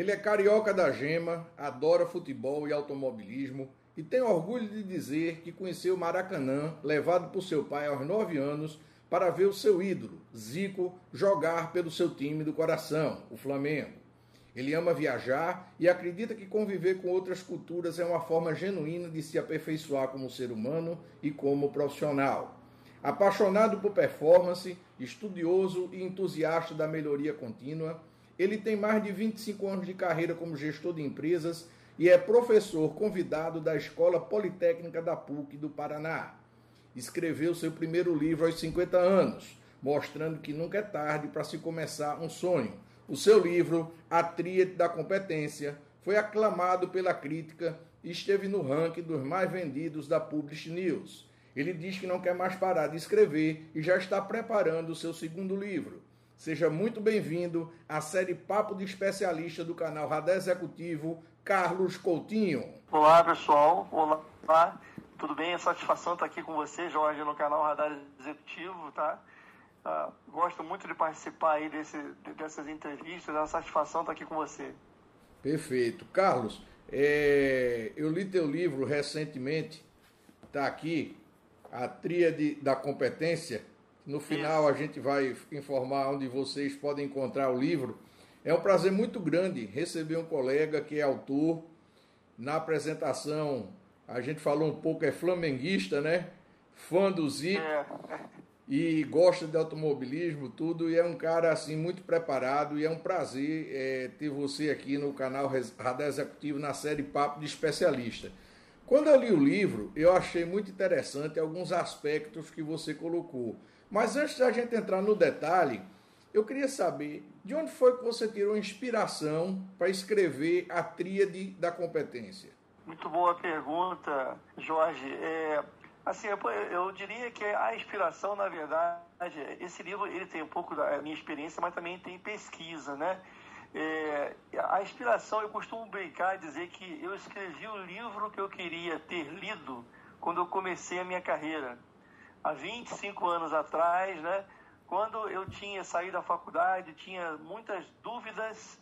Ele é carioca da gema, adora futebol e automobilismo e tem orgulho de dizer que conheceu Maracanã, levado por seu pai aos 9 anos, para ver o seu ídolo, Zico, jogar pelo seu time do coração, o Flamengo. Ele ama viajar e acredita que conviver com outras culturas é uma forma genuína de se aperfeiçoar como ser humano e como profissional. Apaixonado por performance, estudioso e entusiasta da melhoria contínua, ele tem mais de 25 anos de carreira como gestor de empresas e é professor convidado da Escola Politécnica da PUC do Paraná. Escreveu seu primeiro livro aos 50 anos, mostrando que nunca é tarde para se começar um sonho. O seu livro, A Tríade da Competência, foi aclamado pela crítica e esteve no ranking dos mais vendidos da Publish News. Ele diz que não quer mais parar de escrever e já está preparando o seu segundo livro. Seja muito bem-vindo à série Papo de Especialista do canal Radar Executivo, Carlos Coutinho. Olá, pessoal. Olá. Tudo bem? É satisfação estar aqui com você, Jorge, no canal Radar Executivo, tá? Uh, gosto muito de participar aí desse, dessas entrevistas, é uma satisfação estar aqui com você. Perfeito. Carlos, é, eu li teu livro recentemente, está aqui, A Tríade da Competência, no final a gente vai informar onde vocês podem encontrar o livro. É um prazer muito grande receber um colega que é autor. Na apresentação a gente falou um pouco, é flamenguista, né? Fã do Zico é. E gosta de automobilismo, tudo. E é um cara assim muito preparado e é um prazer é, ter você aqui no canal Radar Executivo na série Papo de Especialista. Quando eu li o livro, eu achei muito interessante alguns aspectos que você colocou. Mas antes da gente entrar no detalhe, eu queria saber de onde foi que você tirou inspiração para escrever a tríade da competência. Muito boa pergunta, Jorge. É, assim, eu, eu, diria que a inspiração, na verdade, esse livro ele tem um pouco da minha experiência, mas também tem pesquisa, né? É, a inspiração, eu costumo brincar e dizer que eu escrevi o livro que eu queria ter lido quando eu comecei a minha carreira há 25 anos atrás, né? Quando eu tinha saído da faculdade, tinha muitas dúvidas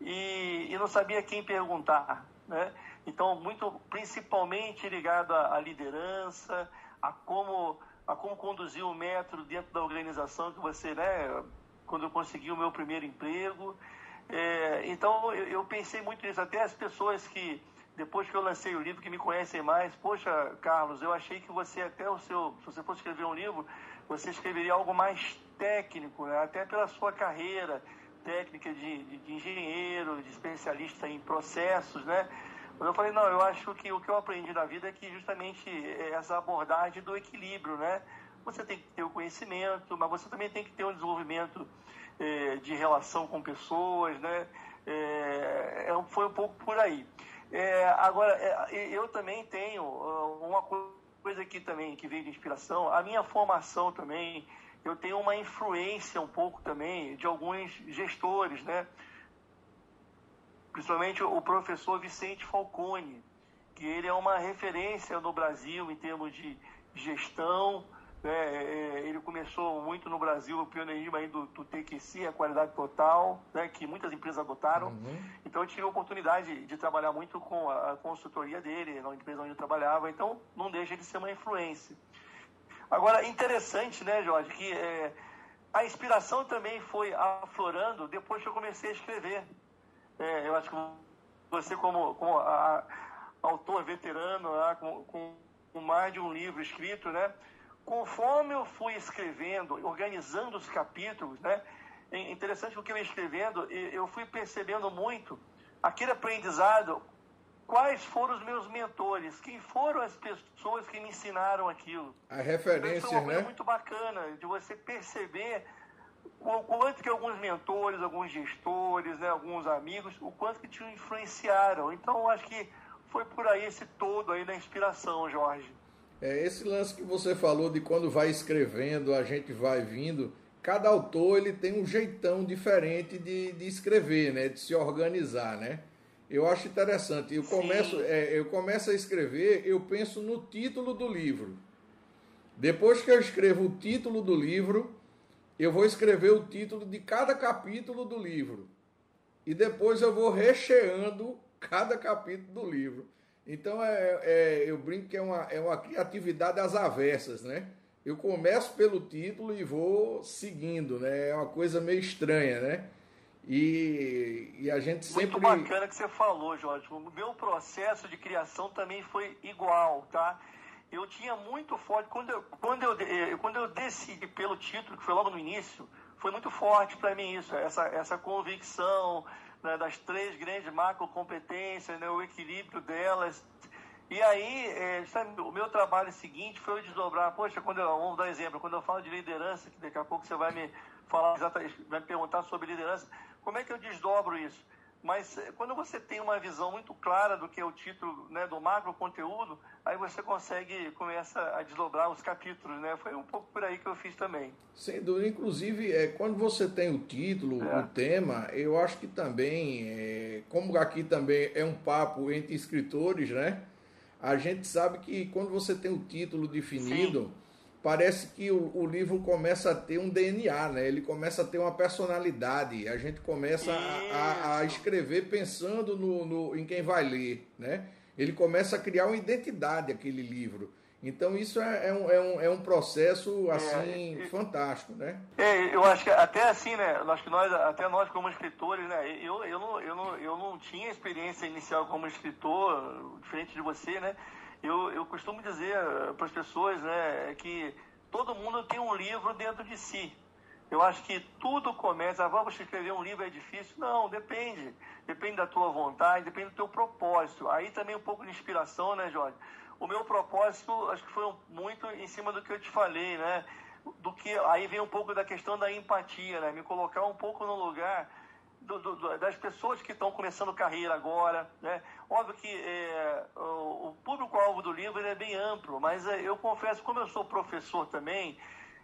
e, e não sabia quem perguntar, né? Então, muito principalmente ligado à, liderança, a como a como conduzir o método dentro da organização que você, né? Quando eu consegui o meu primeiro emprego, é, então eu, eu pensei muito nisso. Até as pessoas que depois que eu lancei o livro, que me conhecem mais, poxa, Carlos, eu achei que você até o seu, se você fosse escrever um livro, você escreveria algo mais técnico, né? até pela sua carreira técnica de, de, de, engenheiro, de especialista em processos, né? Mas eu falei, não, eu acho que o que eu aprendi na vida é que justamente é essa abordagem do equilíbrio, né? Você tem que ter o conhecimento, mas você também tem que ter um desenvolvimento eh, de relação com pessoas, né? É, é foi um pouco por aí. É, agora, eu também tenho uh, uma coisa aqui também que veio de inspiração. A minha formação também, eu tenho uma influência um pouco também de alguns gestores, né? Principalmente o professor Vicente Falcone, que ele é uma referência no Brasil em termos de gestão, né? É, ele começou muito no Brasil o pioneirismo aí do, do TQC, a qualidade total, né? que muitas empresas adotaram. Uhum. Então eu tive a oportunidade de trabalhar muito com a, a consultoria dele, na empresa onde eu trabalhava, então não deixa de ser uma influência. Agora, interessante, né, Jorge, que é, a inspiração também foi aflorando depois que eu comecei a escrever. É, eu acho que você, como, como a, a, autor veterano, né, com, com mais de um livro escrito, né, conforme eu fui escrevendo, organizando os capítulos, né? É interessante porque eu ia escrevendo, eu fui percebendo muito aquele aprendizado, quais foram os meus mentores, quem foram as pessoas que me ensinaram aquilo. A referência, foi uma coisa né? muito bacana de você perceber o quanto que alguns mentores, alguns gestores, né, alguns amigos, o quanto que te influenciaram. Então, eu acho que foi por aí esse todo aí da inspiração, Jorge. É, esse lance que você falou de quando vai escrevendo, a gente vai vindo, cada autor ele tem um jeitão diferente de, de escrever, né? De se organizar, né? eu acho interessante. Eu começo, é, eu começo a escrever, eu penso no título do livro. Depois que eu escrevo o título do livro, eu vou escrever o título de cada capítulo do livro. E depois eu vou recheando cada capítulo do livro. Então é, é, eu brinco que é uma, é uma criatividade às avessas, né? Eu começo pelo título e vou seguindo, né? É uma coisa meio estranha, né? E, e a gente sempre. Muito bacana que você falou, Jorge. O meu processo de criação também foi igual, tá? Eu tinha muito forte. Quando eu, quando eu, eh, quando eu decidi pelo título, que foi logo no início, foi muito forte para mim isso, essa, essa convicção né, das três grandes macro competências, né, o equilíbrio delas. E aí, é, sabe, o meu trabalho seguinte foi desdobrar. Poxa, quando eu, vamos dar exemplo, quando eu falo de liderança, que daqui a pouco você vai me falar vai me perguntar sobre liderança, como é que eu desdobro isso? Mas eh, quando você tem uma visão muito clara do que é o título né, do macro conteúdo, aí você consegue começa a desdobrar os capítulos, né? Foi um pouco por aí que eu fiz também. Sem dúvida, inclusive, é, quando você tem o título, é. o tema, eu acho que também, é, como aqui também é um papo entre escritores, né? A gente sabe que quando você tem o título definido, Sim parece que o, o, livro começa a ter um DNA, né? Ele começa a ter uma personalidade. A gente começa a, a, a, escrever pensando no, no, em quem vai ler, né? Ele começa a criar uma identidade aquele livro. Então isso é, é, um, é, um, é um processo é, assim é, fantástico, né? É, eu acho que até assim, né? Acho que nós, até nós como escritores, né? Eu, eu, não, eu, não, eu não tinha experiência inicial como escritor, diferente de você, né? Eu, eu costumo dizer eh, para as pessoas né, que todo mundo tem um livro dentro de si. Eu acho que tudo começa. Ah, vamos escrever um livro é difícil? Não, depende. Depende da tua vontade, depende do teu propósito. Aí também um pouco de inspiração, né, Jorge? O meu propósito, acho que foi muito em cima do que eu te falei, né? Do que aí vem um pouco da questão da empatia, né? Me colocar um pouco no lugar do, do, das pessoas que estão começando carreira agora. Né? Óbvio que é, o, o público-alvo do livro é bem amplo, mas é, eu confesso, como eu sou professor também,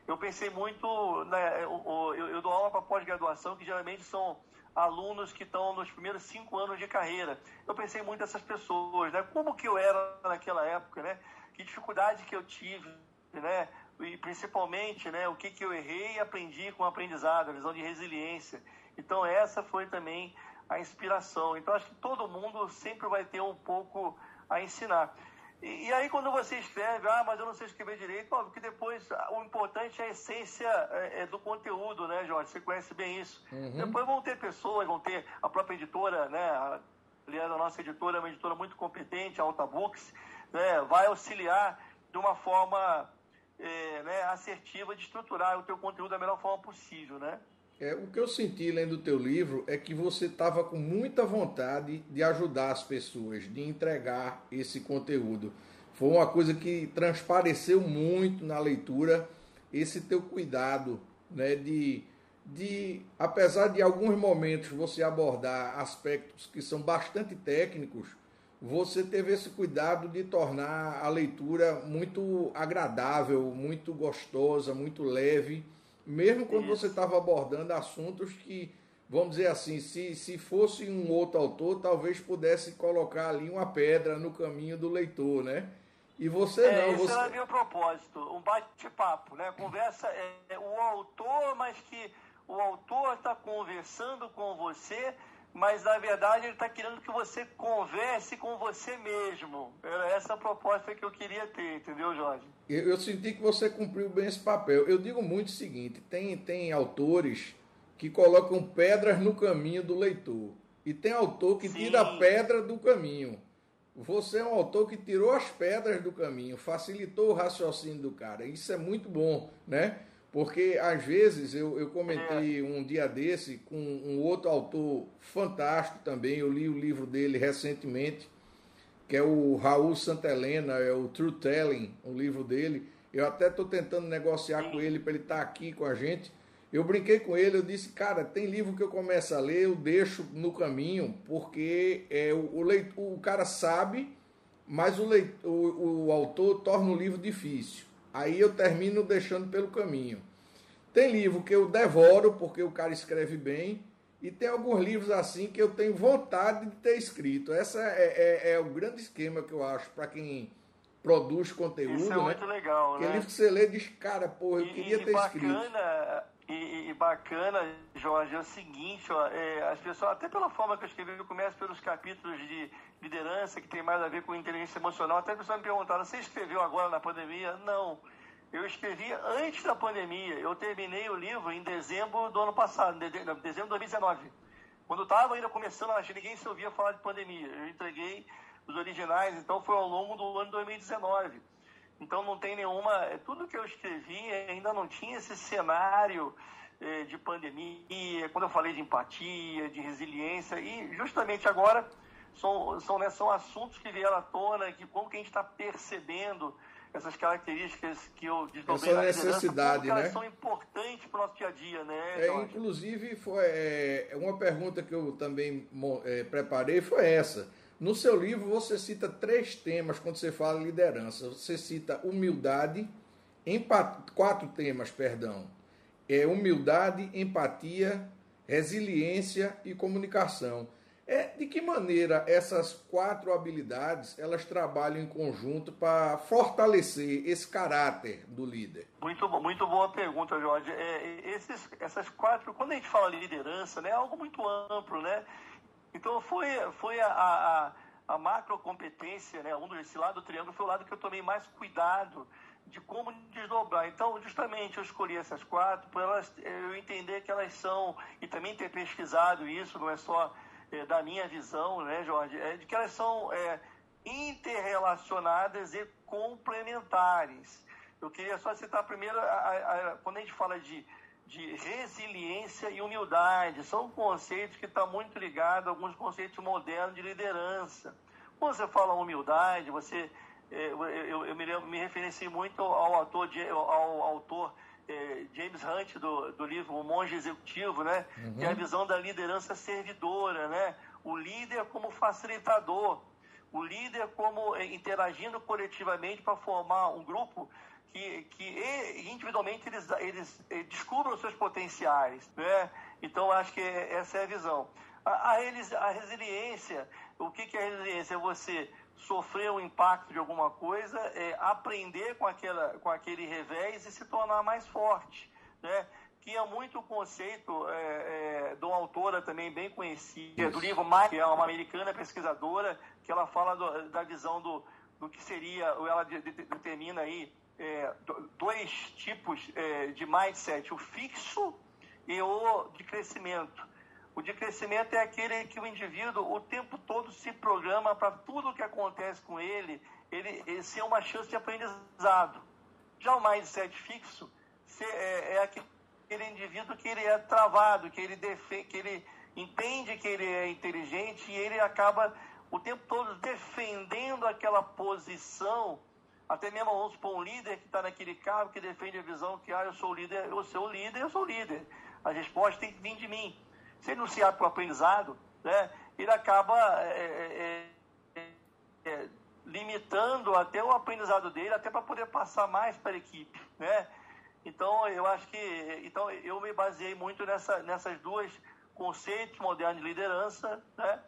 eu pensei muito. Né, eu, eu, dou aula para pós-graduação, que geralmente são alunos que estão nos primeiros cinco anos de carreira. Eu pensei muito nessas pessoas, né? Como que eu era naquela época, né? Que dificuldade que eu tive, né? E principalmente, né? O que que eu errei e aprendi com o aprendizado, a visão de resiliência. Então essa foi também a inspiração. Então acho que todo mundo sempre vai ter um pouco a ensinar. E, e aí quando você escreve, ah, mas eu não sei escrever direito, óbvio que depois o importante é a essência é, é do conteúdo, né, Jorge? Você conhece bem isso. Uhum. Depois vão ter pessoas, vão ter a própria editora, né? A, aliás, a nossa editora é uma editora muito competente, a Alta Books, né? vai auxiliar de uma forma é, né, assertiva de estruturar o teu conteúdo da melhor forma possível, né? É, o que eu senti lendo o teu livro é que você estava com muita vontade de ajudar as pessoas, de entregar esse conteúdo. Foi uma coisa que transpareceu muito na leitura esse teu cuidado, né, de, de apesar de alguns momentos você abordar aspectos que são bastante técnicos, você teve esse cuidado de tornar a leitura muito agradável, muito gostosa, muito leve mesmo quando Isso. você estava abordando assuntos que, vamos dizer assim, se, se fosse um outro autor, talvez pudesse colocar ali uma pedra no caminho do leitor, né? E você é, não. Esse você... era meu propósito, um bate-papo, né? Conversa, é, é, o autor, mas que o autor está conversando com você mas na verdade ele está querendo que você converse com você mesmo. Era essa a proposta que eu queria ter, entendeu, Jorge? Eu, eu, senti que você cumpriu bem esse papel. Eu digo muito o seguinte: tem, tem autores que colocam pedras no caminho do leitor, e tem autor que Sim. tira a pedra do caminho. Você é um autor que tirou as pedras do caminho, facilitou o raciocínio do cara. Isso é muito bom, né? Porque às vezes eu, eu comentei é. um dia desse com um outro autor fantástico também, eu li o livro dele recentemente, que é o Raul Santelena, é o True Telling, um livro dele. Eu até estou tentando negociar com ele para ele estar tá aqui com a gente. Eu brinquei com ele, eu disse, cara, tem livro que eu começo a ler, eu deixo no caminho, porque é, o, o, o cara sabe, mas o, o, o autor torna o livro difícil. Aí eu termino deixando pelo caminho. Tem livro que eu devoro porque o cara escreve bem E tem alguns livros assim que eu tenho vontade de ter escrito. Essa é, é, é o grande esquema que eu acho para quem produz conteúdo. Isso é né? muito legal, Aquele né? livro que você lê diz, cara, porra, eu e, queria e ter bacana, escrito. E, e, bacana, Jorge, é o seguinte, ó, é, as pessoas, até pela forma que eu escrevi, eu começo pelos capítulos de liderança, que tem mais a ver com inteligência emocional. Até as pessoas me perguntaram, você escreveu agora na pandemia? Não. Eu escrevi antes da pandemia. Eu terminei o livro em dezembro do ano passado, dezembro de 2019. Quando estava ainda começando, acho que ninguém se ouvia falar de pandemia. Eu entreguei os originais, então foi ao longo do ano 2019. Então não tem nenhuma. É, tudo que eu escrevi ainda não tinha esse cenário é, de pandemia, quando eu falei de empatia, de resiliência, e justamente agora são, são, né, são assuntos que vieram à tona, que como que a gente está percebendo essas características que eu desdobrei Essa necessidade, né? Elas são importantes para o nosso dia a dia, né? É, inclusive, foi é, uma pergunta que eu também é, preparei foi essa. No seu livro, você cita três temas quando você fala liderança. Você cita humildade, empat... quatro temas, perdão. É humildade, empatia, resiliência e comunicação. É, de que maneira essas quatro habilidades elas trabalham em conjunto para fortalecer esse caráter do líder? Muito, muito boa pergunta, Jorge. É, esses, essas quatro, quando a gente fala liderança, né, é algo muito amplo, né? Então foi, foi a, a, a macro competência, né? Um desse lado do triângulo foi o lado que eu tomei mais cuidado de como desdobrar. Então, justamente eu escolhi essas quatro para eu entender que elas são e também ter pesquisado isso, não é só é, da minha visão, né, Jorge, é de que elas são é, interrelacionadas e complementares. Eu queria só citar primeiro, a, a, a, quando a gente fala de de resiliência e humildade. São conceitos que estão muito ligados a alguns conceitos modernos de liderança. Quando você fala humildade, você, é, eu, eu, eu me, me referenci muito ao autor, ao autor é, James Hunt do, do livro O Monge Executivo, né? Uhum. que é a visão da liderança servidora, né? o líder como facilitador, o líder como é, interagindo coletivamente para formar um grupo que, que individualmente eles, eles eh, descubram os seus potenciais. Né? Então, acho que essa é a visão. A, a, a resiliência, o que, que é resiliência? É você sofrer o impacto de alguma coisa, é aprender com, aquela, com aquele revés e se tornar mais forte. Né? que é muito o conceito é, é, de uma autora também bem conhecida, do livro Mike, que é uma americana pesquisadora, que ela fala do, da visão do, do que seria, ela determina aí é, dois tipos é, de mindset, o fixo e o de crescimento. O de crescimento é aquele que o indivíduo o tempo todo se programa para tudo que acontece com ele, ele, ele ser uma chance de aprendizado. Já o mindset fixo é, é aquele indivíduo que ele é travado, que ele, defe, que ele entende que ele é inteligente e ele acaba o tempo todo defendendo aquela posição até mesmo, vamos supor, um líder que está naquele cargo que defende a visão que, ah, eu sou líder, eu sou líder, eu sou líder. A resposta tem que vir de mim. Se ele não se abre para o aprendizado, né, ele acaba é, é, é, é, limitando até o aprendizado dele, até para poder passar mais para a equipe, né? Então, eu acho que, então, eu me baseei muito nessa, nessas duas conceitos modernos de liderança, né?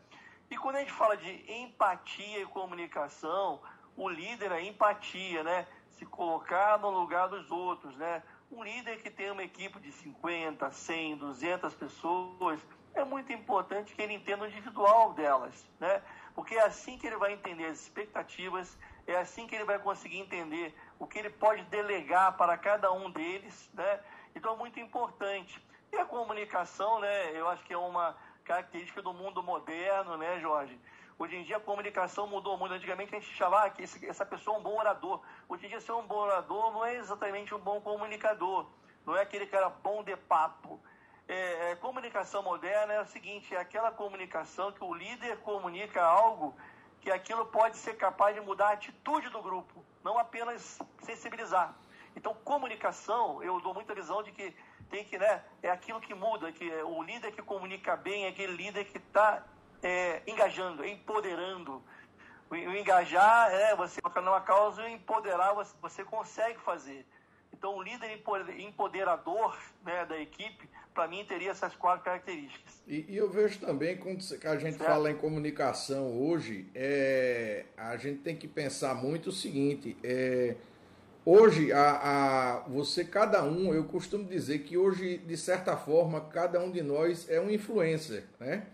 E quando a gente fala de empatia e comunicação, o líder é empatia, né? Se colocar no lugar dos outros, né? Um líder que tem uma equipe de 50, 100, 200 pessoas, é muito importante que ele entenda o individual delas, né? Porque é assim que ele vai entender as expectativas, é assim que ele vai conseguir entender o que ele pode delegar para cada um deles, né? Então é muito importante. E a comunicação, né? Eu acho que é uma característica do mundo moderno, né, Jorge? Hoje em dia a comunicação mudou muito. Antigamente a gente chamava ah, que esse, essa pessoa é um bom orador. Hoje em dia ser um bom orador não é exatamente um bom comunicador. Não é aquele cara bom de papo. É, é, comunicação moderna é o seguinte, é aquela comunicação que o líder comunica algo que aquilo pode ser capaz de mudar a atitude do grupo, não apenas sensibilizar. Então, comunicação, eu dou muita visão de que tem que, né, é aquilo que muda, que é o líder que comunica bem é aquele líder que está é, engajando, empoderando. O, o engajar é você colocar numa causa e empoderar você, você consegue fazer. Então, o líder empoderador né, da equipe para mim, teria essas quatro características. E, e eu vejo também, quando a gente certo. fala em comunicação hoje, é, a gente tem que pensar muito o seguinte: é, hoje, a, a, você, cada um, eu costumo dizer que hoje, de certa forma, cada um de nós é um influencer, né?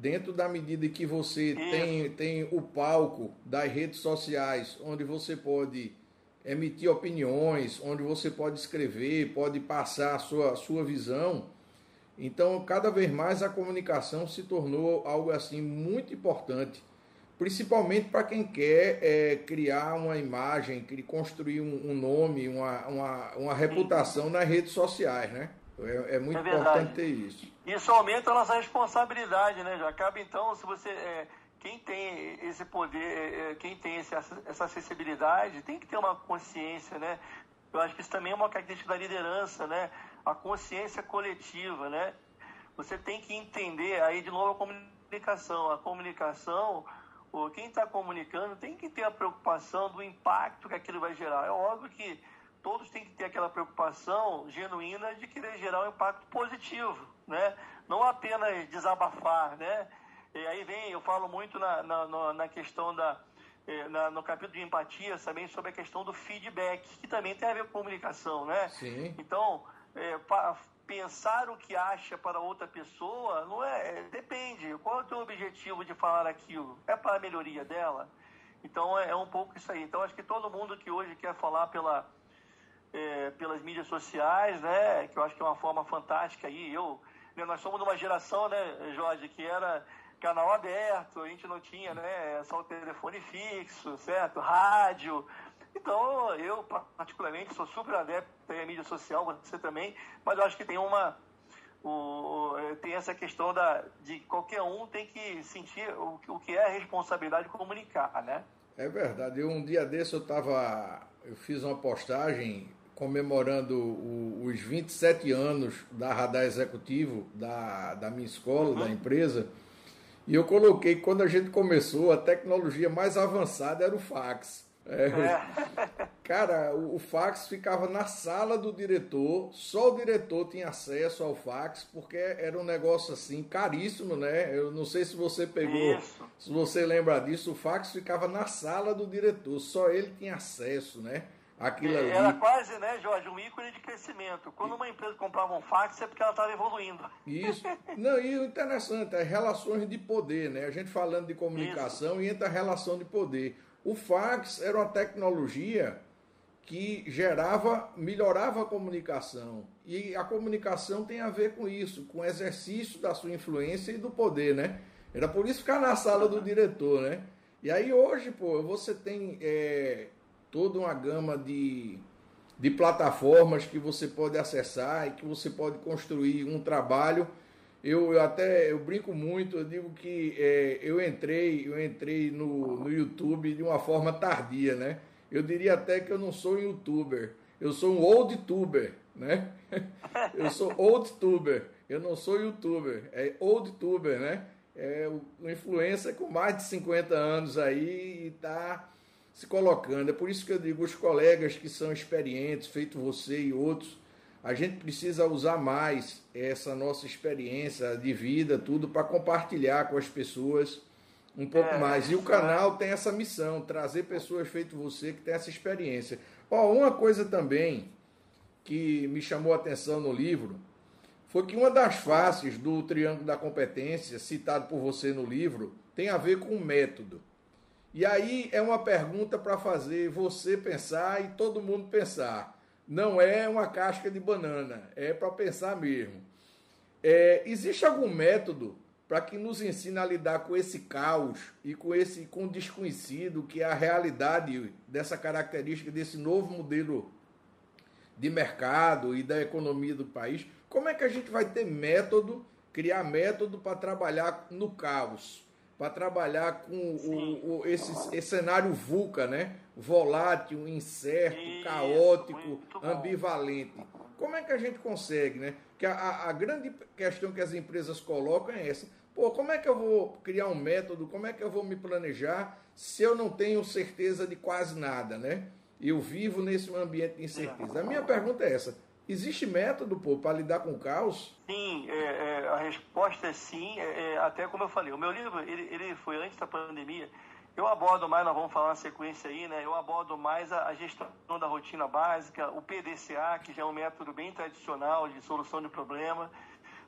Dentro da medida que você tem, tem o palco das redes sociais, onde você pode emitir opiniões, onde você pode escrever, pode passar a sua, sua visão. Então, cada vez mais a comunicação se tornou algo assim muito importante, principalmente para quem quer é, criar uma imagem, construir um, um nome, uma, uma, uma reputação nas redes sociais, né? É, é muito é importante ter isso. Isso aumenta a nossa responsabilidade, né? Já acaba então, se você é, quem tem esse poder, é, é, quem tem esse, essa acessibilidade, tem que ter uma consciência, né? Eu acho que isso também é uma característica da liderança, né? A consciência coletiva, né? Você tem que entender, aí de novo a comunicação. A comunicação, quem está comunicando tem que ter a preocupação do impacto que aquilo vai gerar. É óbvio que todos têm que ter aquela preocupação genuína de querer gerar um impacto positivo, né? Não apenas desabafar, né? E aí vem, eu falo muito na, na, na questão da. Eh, na, no capítulo de empatia também sobre a questão do feedback, que também tem a ver com comunicação, né? Sim. Então, é, pa, pensar o que acha para outra pessoa não é, é, depende. Qual é o teu objetivo de falar aquilo? É para a melhoria dela? Então é, é, um pouco isso aí. Então acho que todo mundo que hoje quer falar pela, é, pelas mídias sociais, né? Que eu acho que é uma forma fantástica aí. Eu, né, nós somos de uma geração, né, Jorge, que era canal aberto, a gente não tinha, né, só o telefone fixo, certo? Rádio. Então, eu particularmente sou super adepto à mídia social, você também, mas eu acho que tem uma o, tem essa questão da, de qualquer um tem que sentir o, o que é a responsabilidade de comunicar, né? É verdade. Eu, um dia desse eu tava, eu fiz uma postagem comemorando o, os 27 anos da Radar Executivo, da, da minha escola, uhum. da empresa. E eu coloquei que quando a gente começou, a tecnologia mais avançada era o fax. É, é. Cara, o, o, fax ficava na sala do diretor, só o diretor tinha acesso ao fax, porque era um negócio assim caríssimo, né? Eu não sei se você pegou, Isso. se você lembra disso, o fax ficava na sala do diretor, só ele tinha acesso, né? Aquilo ali. Era quase, né, Jorge, um ícone de crescimento. Quando uma empresa comprava um fax é porque ela estava evoluindo. Isso. Não, e o interessante, as relações de poder, né? A gente falando de comunicação Isso. e entra a relação de poder. O fax era uma tecnologia que gerava, melhorava a comunicação. E a comunicação tem a ver com isso, com o exercício da sua influência e do poder, né? Era por isso ficar na sala do diretor, né? E aí hoje, pô, você tem é, toda uma gama de, de plataformas que você pode acessar e que você pode construir um trabalho. Eu, eu até eu brinco muito, eu digo que é, eu entrei, eu entrei no, no YouTube de uma forma tardia, né? Eu diria até que eu não sou youtuber, eu sou um old tuber, né? Eu sou old tuber, eu não sou youtuber, é old tuber, né? É um influencer com mais de 50 anos aí e tá se colocando. É por isso que eu digo, os colegas que são experientes, feito você e outros, a gente precisa usar mais essa nossa experiência de vida, tudo, para compartilhar com as pessoas um pouco é, mais. E o canal tem essa missão, trazer pessoas feito você que tem essa experiência. Ó, uma coisa também que me chamou a atenção no livro foi que uma das faces do triângulo da competência, citado por você no livro, tem a ver com o método. E aí é uma pergunta para fazer você pensar e todo mundo pensar. Não é uma casca de banana, é para pensar mesmo. É, existe algum método para que nos ensine a lidar com esse caos e com esse com desconhecido que é a realidade dessa característica desse novo modelo de mercado e da economia do país? Como é que a gente vai ter método, criar método para trabalhar no caos? Para trabalhar com o, o, esse, esse, cenário VUCA, né? Volátil, incerto, Isso, caótico, ambivalente. Como é que a gente consegue, né? Que a, a, grande questão que as empresas colocam é essa. Pô, como é que eu vou criar um método? Como é que eu vou me planejar se eu não tenho certeza de quase nada, né? Eu vivo nesse ambiente de incerteza. A minha pergunta é essa: Existe método, pô, para lidar com o caos? Sim, é, é, a resposta é sim. É, é, até como eu falei, o meu livro ele, ele foi antes da pandemia. Eu abordo mais, nós vamos falar na sequência aí, né? Eu abordo mais a, a, gestão da rotina básica, o PDCA, que já é um método bem tradicional de solução de problema,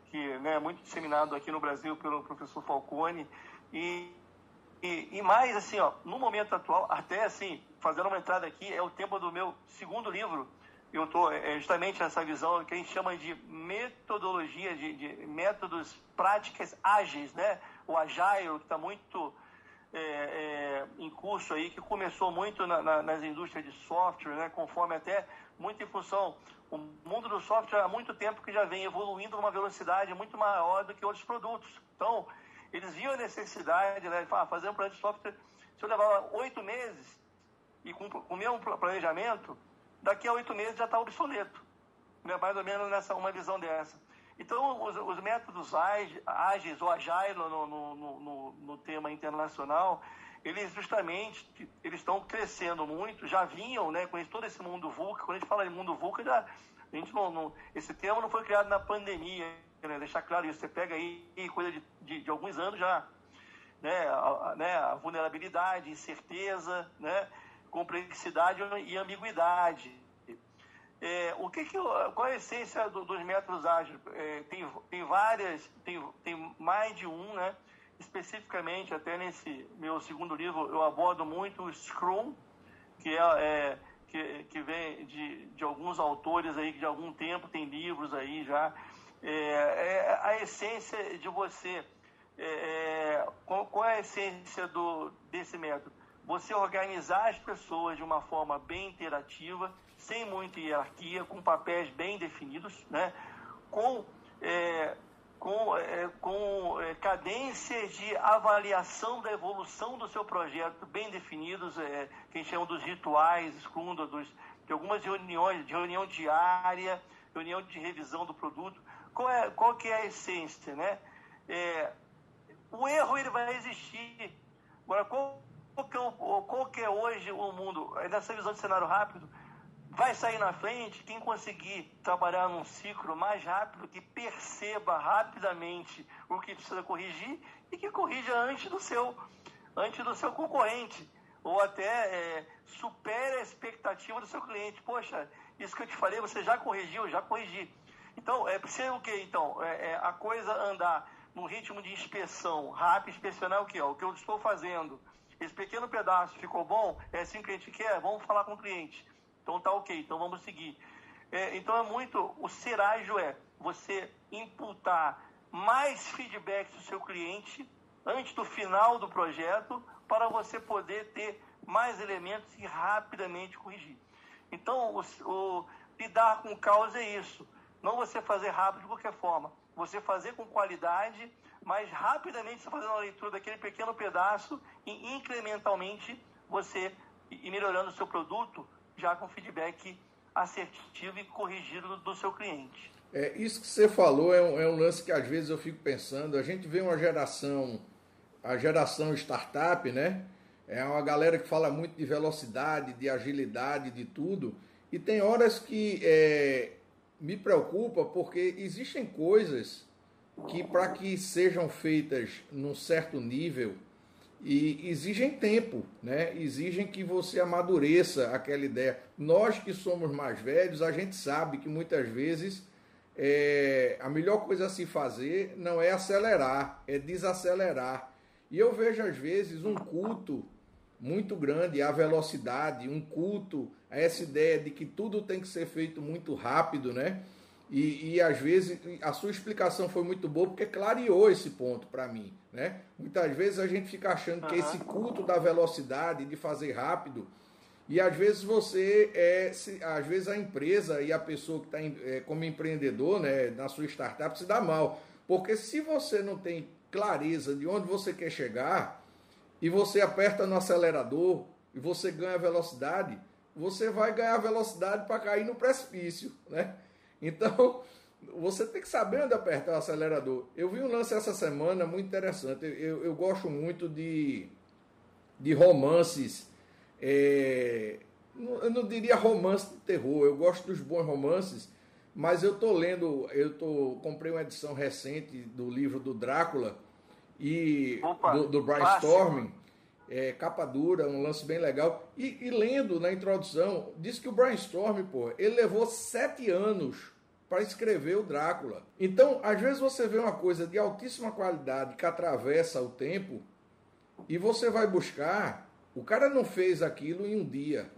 que né, é muito disseminado aqui no Brasil pelo professor Falcone. E, e, e, mais, assim, ó, no momento atual, até assim, fazendo uma entrada aqui, é o tempo do meu segundo livro. Eu estou é, é justamente essa visão que a gente chama de metodologia, de, de métodos práticas ágeis, né? O Agile, que está muito é, é, em curso aí, que começou muito na, na, nas indústrias de software, né, conforme até muito em função. O mundo do software há muito tempo que já vem evoluindo numa velocidade muito maior do que outros produtos. Então, eles viam a necessidade né, de fazer um projeto de software. Se eu levar oito meses e com, com o mesmo planejamento, daqui a oito meses já está obsoleto. Né, mais ou menos nessa uma visão dessa. Então, os, os métodos ágeis, ou agile no, no, no, no, tema internacional, eles justamente eles estão crescendo muito, já vinham né, com todo esse mundo VUCA. Quando a gente fala de mundo VUCA, já, a gente não, não, esse termo não foi criado na pandemia, né, deixar claro isso. Você pega aí coisa de, de, de alguns anos já, né, a, né, a vulnerabilidade, incerteza, né, complexidade e ambiguidade. É, o que, que qual a essência do, dos métodos ágeis? É, tem, tem várias, tem, tem mais de um, né? Especificamente, até nesse meu segundo livro, eu abordo muito o Scrum, que é, é que, que, vem de, de alguns autores aí que de algum tempo tem livros aí já. É, é a essência de você. É, é, qual, qual, é a essência do, desse método? Você organizar as pessoas de uma forma bem interativa sem muita hierarquia, com papéis bem definidos, né? com, é, com, é, com é, cadências de avaliação da evolução do seu projeto bem definidos, é, que a gente chama dos rituais, Scrum, dos, de algumas reuniões, de reunião diária, reunião de revisão do produto. Qual, é, qual que é a essência? Né? É, o erro ele vai existir. Agora, qual, que é, qual que é hoje o mundo? Nessa visão de cenário rápido, vai sair na frente quem conseguir trabalhar num ciclo mais rápido, que perceba rapidamente o que precisa corrigir e que corrija antes do seu, antes do seu concorrente. Ou até é, supere a expectativa do seu cliente. Poxa, isso que eu te falei, você já corrigiu, já corrigi. Então, é preciso o quê? Então, é, é, a coisa andar num ritmo de inspeção rápido, inspecionar o que? O que eu estou fazendo. Esse pequeno pedaço ficou bom? É assim que a gente quer? Vamos falar com o cliente então tá ok, então vamos seguir. É, então é muito, o ser ágil é você imputar mais feedback do seu cliente antes do final do projeto para você poder ter mais elementos e rapidamente corrigir. Então, o, o, lidar com causa é isso. Não você fazer rápido de qualquer forma. Você fazer com qualidade, mas rapidamente você fazendo a leitura daquele pequeno pedaço e incrementalmente você ir melhorando o seu produto já com feedback assertivo e corrigido do seu cliente. É, isso que você falou é um, é um lance que às vezes eu fico pensando. A gente vê uma geração, a geração startup, né? É uma galera que fala muito de velocidade, de agilidade, de tudo. E tem horas que é, me preocupa porque existem coisas que, para que sejam feitas num certo nível, e exigem tempo, né? exigem que você amadureça aquela ideia. Nós que somos mais velhos, a gente sabe que muitas vezes é, a melhor coisa a se fazer não é acelerar, é desacelerar. E eu vejo às vezes um culto muito grande à velocidade, um culto a essa ideia de que tudo tem que ser feito muito rápido, né? E, e às vezes a sua explicação foi muito boa porque clareou esse ponto para mim. Né? Muitas vezes a gente fica achando que esse culto da velocidade, de fazer rápido, e às vezes você é, se, às vezes a empresa e a pessoa que está é, como empreendedor, né, na sua startup, se dá mal. Porque se você não tem clareza de onde você quer chegar, e você aperta no acelerador e você ganha velocidade, você vai ganhar velocidade para cair no precipício, né? Então, você tem que saber onde apertar o acelerador. Eu vi um lance essa semana muito interessante. Eu, eu gosto muito de, de romances. É, eu não diria romance de terror, eu gosto dos bons romances, mas eu tô lendo, eu tô comprei uma edição recente do livro do Drácula e Opa, do, do Brainstorming, é, capa dura, um lance bem legal. E, e, lendo na introdução, diz que o Brainstorm, pô, ele levou sete anos para escrever o Drácula. Então, às vezes você vê uma coisa de altíssima qualidade que atravessa o tempo e você vai buscar. O cara não fez aquilo em um dia.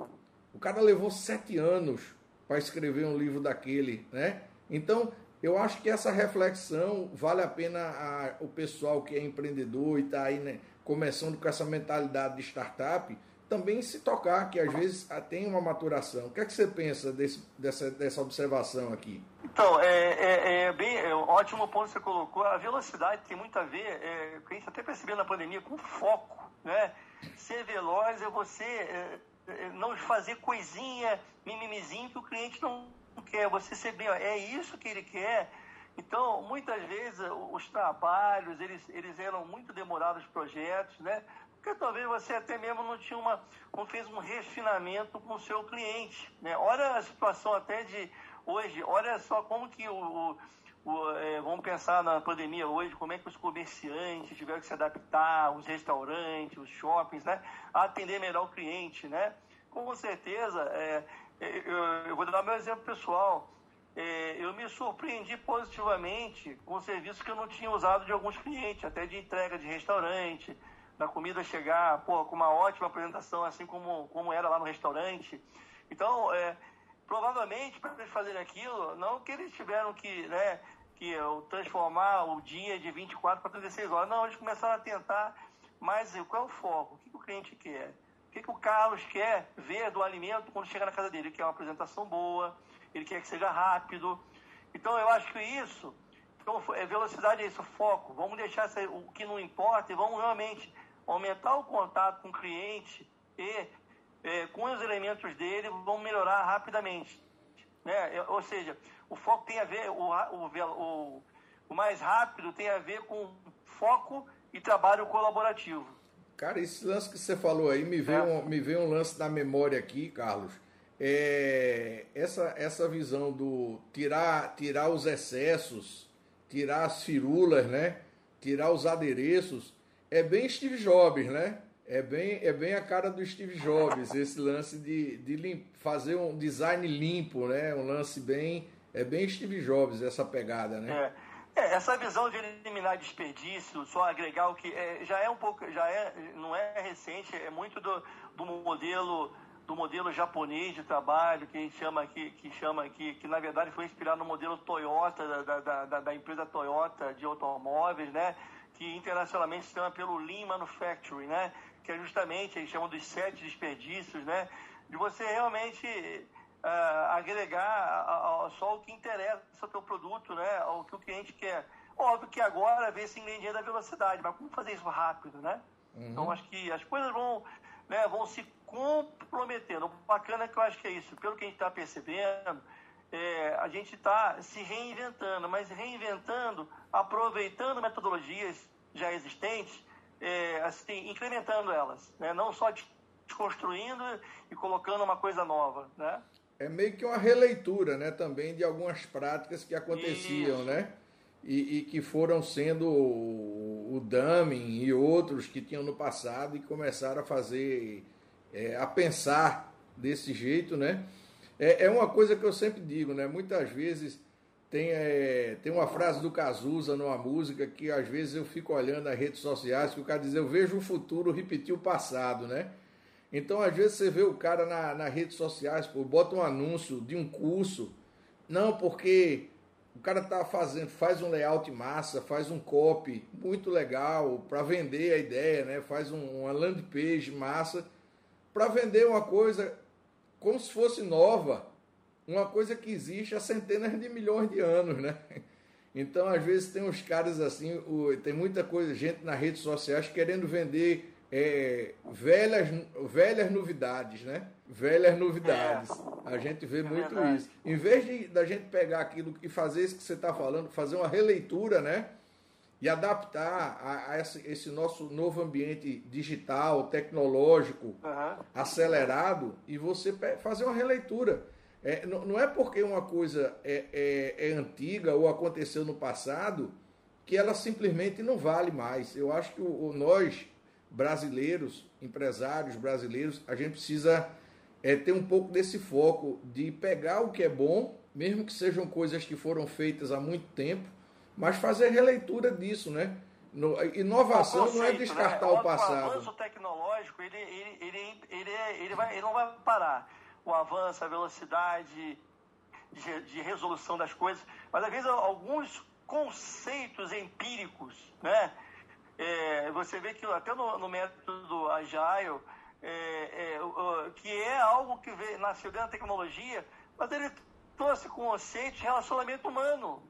O cara levou sete anos para escrever um livro daquele, né? Então, eu acho que essa reflexão vale a pena a, o pessoal que é empreendedor e está aí né, começando com essa mentalidade de startup também se tocar, que às vezes tem uma maturação. O que é que você pensa desse, dessa, dessa observação aqui? Então, é, é, é bem é um ótimo ponto que você colocou. A velocidade tem muito a ver, é, a gente até percebeu na pandemia, com foco. Né? Ser veloz é você é, é, não fazer coisinha, mimimizinho que o cliente não quer. Você ser bem, é isso que ele quer. Então, muitas vezes, os trabalhos, eles, eles eram muito demorados, os projetos, né? Porque talvez você até mesmo não tinha uma, não fez um refinamento com o seu cliente, né? Olha a situação até de hoje, olha só como que o, o, é, vamos pensar na pandemia hoje, como é que os comerciantes tiveram que se adaptar, os restaurantes, os shoppings, né? A atender melhor o cliente, né? Com certeza, é, é eu, eu vou dar meu exemplo pessoal é, eu me surpreendi positivamente com serviços que eu não tinha usado de alguns clientes, até de entrega de restaurante, da comida chegar pô, com uma ótima apresentação, assim como, como era lá no restaurante. Então, é, provavelmente, para eles fazerem aquilo, não que eles tiveram que, né, que transformar o dia de 24 para 36 horas, não, eles começaram a tentar, mas qual é o foco? O que, o cliente quer? O que, que o Carlos quer ver do alimento quando chega na casa dele? Ele quer uma apresentação boa, ele quer que seja rápido. Então eu acho que isso, então, é velocidade é isso, foco. Vamos deixar o que não importa e vamos realmente aumentar o contato com o cliente e é, com os elementos dele vamos melhorar rapidamente. Né? Ou seja, o foco tem a ver, o, o, o, o mais rápido tem a ver com foco e trabalho colaborativo. Cara, esse lance que você falou aí me veio, é. um, me veio um lance da memória aqui, Carlos é, essa, essa visão do tirar, tirar os excessos, tirar as firulas, né? tirar os adereços, é bem Steve Jobs, né? É bem, é bem a cara do Steve Jobs, esse lance de, de limp, fazer um design limpo, né? Um lance bem. É bem Steve Jobs essa pegada, né? É. é essa visão de eliminar desperdício, só agregar o que é, já é um pouco, já é, não é recente, é muito do, do modelo do modelo japonês de trabalho, que a gente chama aqui, que chama aqui, que na verdade foi inspirado no modelo Toyota, da, da, da, da empresa Toyota de automóveis, né? Que internacionalmente se chama pelo Lean Manufacturing, né? Que é justamente, eles chamam dos sete desperdícios, né? De você realmente uh, agregar só o que interessa ao teu produto, né? Ao que o cliente quer. Óbvio que agora vê esse ingrediente da velocidade, mas como fazer isso rápido, né? Uhum. Então acho que as coisas vão, né, vão se comprometendo. O bacana é que eu acho que é isso. Pelo que a gente está percebendo, é, a gente está se reinventando, mas reinventando, aproveitando metodologias já existentes, é, assim, incrementando elas, né? não só desconstruindo e colocando uma coisa nova, né? É meio que uma releitura, né, também de algumas práticas que aconteciam, Isso. né? E, e, que foram sendo o, o e outros que tinham no passado e começaram a fazer é, a pensar desse jeito, né? É, é, uma coisa que eu sempre digo, né? Muitas vezes tem, é, tem uma frase do Cazuza numa música que às vezes eu fico olhando nas redes sociais que o cara diz, eu vejo o futuro repetir o passado, né? Então, às vezes você vê o cara na, nas redes sociais, pô, bota um anúncio de um curso, não, porque o cara tá fazendo, faz um layout massa, faz um copy muito legal para vender a ideia, né? Faz um, uma landing page massa para vender uma coisa como se fosse nova, uma coisa que existe há centenas de milhões de anos, né? Então, às vezes tem uns caras assim, tem muita coisa, gente nas redes sociais querendo vender é, velhas, velhas novidades, né? Velhas novidades. É, a gente vê é muito verdade. isso. Em vez de da gente pegar aquilo e fazer isso que você está falando, fazer uma releitura, né? E adaptar a, a esse, esse, nosso novo ambiente digital, tecnológico, uhum. acelerado, e você fazer uma releitura. É, não, não, é porque uma coisa é, é, é, antiga ou aconteceu no passado que ela simplesmente não vale mais. Eu acho que o, o nós, brasileiros, empresários brasileiros, a gente precisa é, ter um pouco desse foco de pegar o que é bom, mesmo que sejam coisas que foram feitas há muito tempo, mas fazer releitura disso, né? No, inovação conceito, não é descartar né? o, o passado. O avanço tecnológico, ele, ele, ele, ele, ele, vai, ele não vai parar. O avanço, a velocidade de, de resolução das coisas, mas às vezes alguns conceitos empíricos, né? É, você vê que até no, no método Agile, é, é, que é algo que veio, nasceu dentro da tecnologia, mas ele trouxe conceitos de relacionamento humano,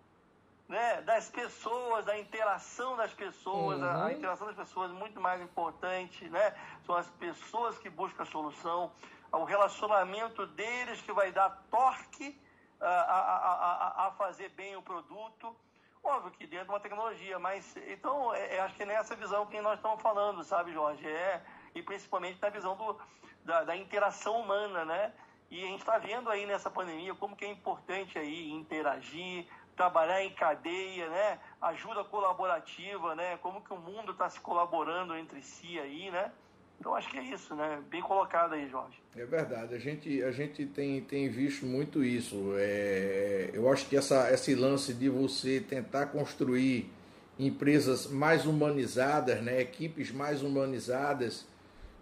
né? das pessoas, da interação das pessoas, uhum. a, a, interação das pessoas é muito mais importante, né? são as pessoas que buscam a solução, o relacionamento deles que vai dar torque a, a, a fazer bem o produto. Óbvio que dentro de uma tecnologia, mas então é, é, acho que nessa visão que nós estamos falando, sabe, Jorge? É, e principalmente na visão do, da, da interação humana, né? E a gente está vendo aí nessa pandemia como que é importante aí interagir, trabalhar em cadeia, né? Ajuda colaborativa, né? Como que o mundo está se colaborando entre si aí, né? Então acho que é isso, né? Bem colocado aí, Jorge. É verdade. A gente, a gente tem, tem visto muito isso. É, eu acho que essa, esse lance de você tentar construir empresas mais humanizadas, né? Equipes mais humanizadas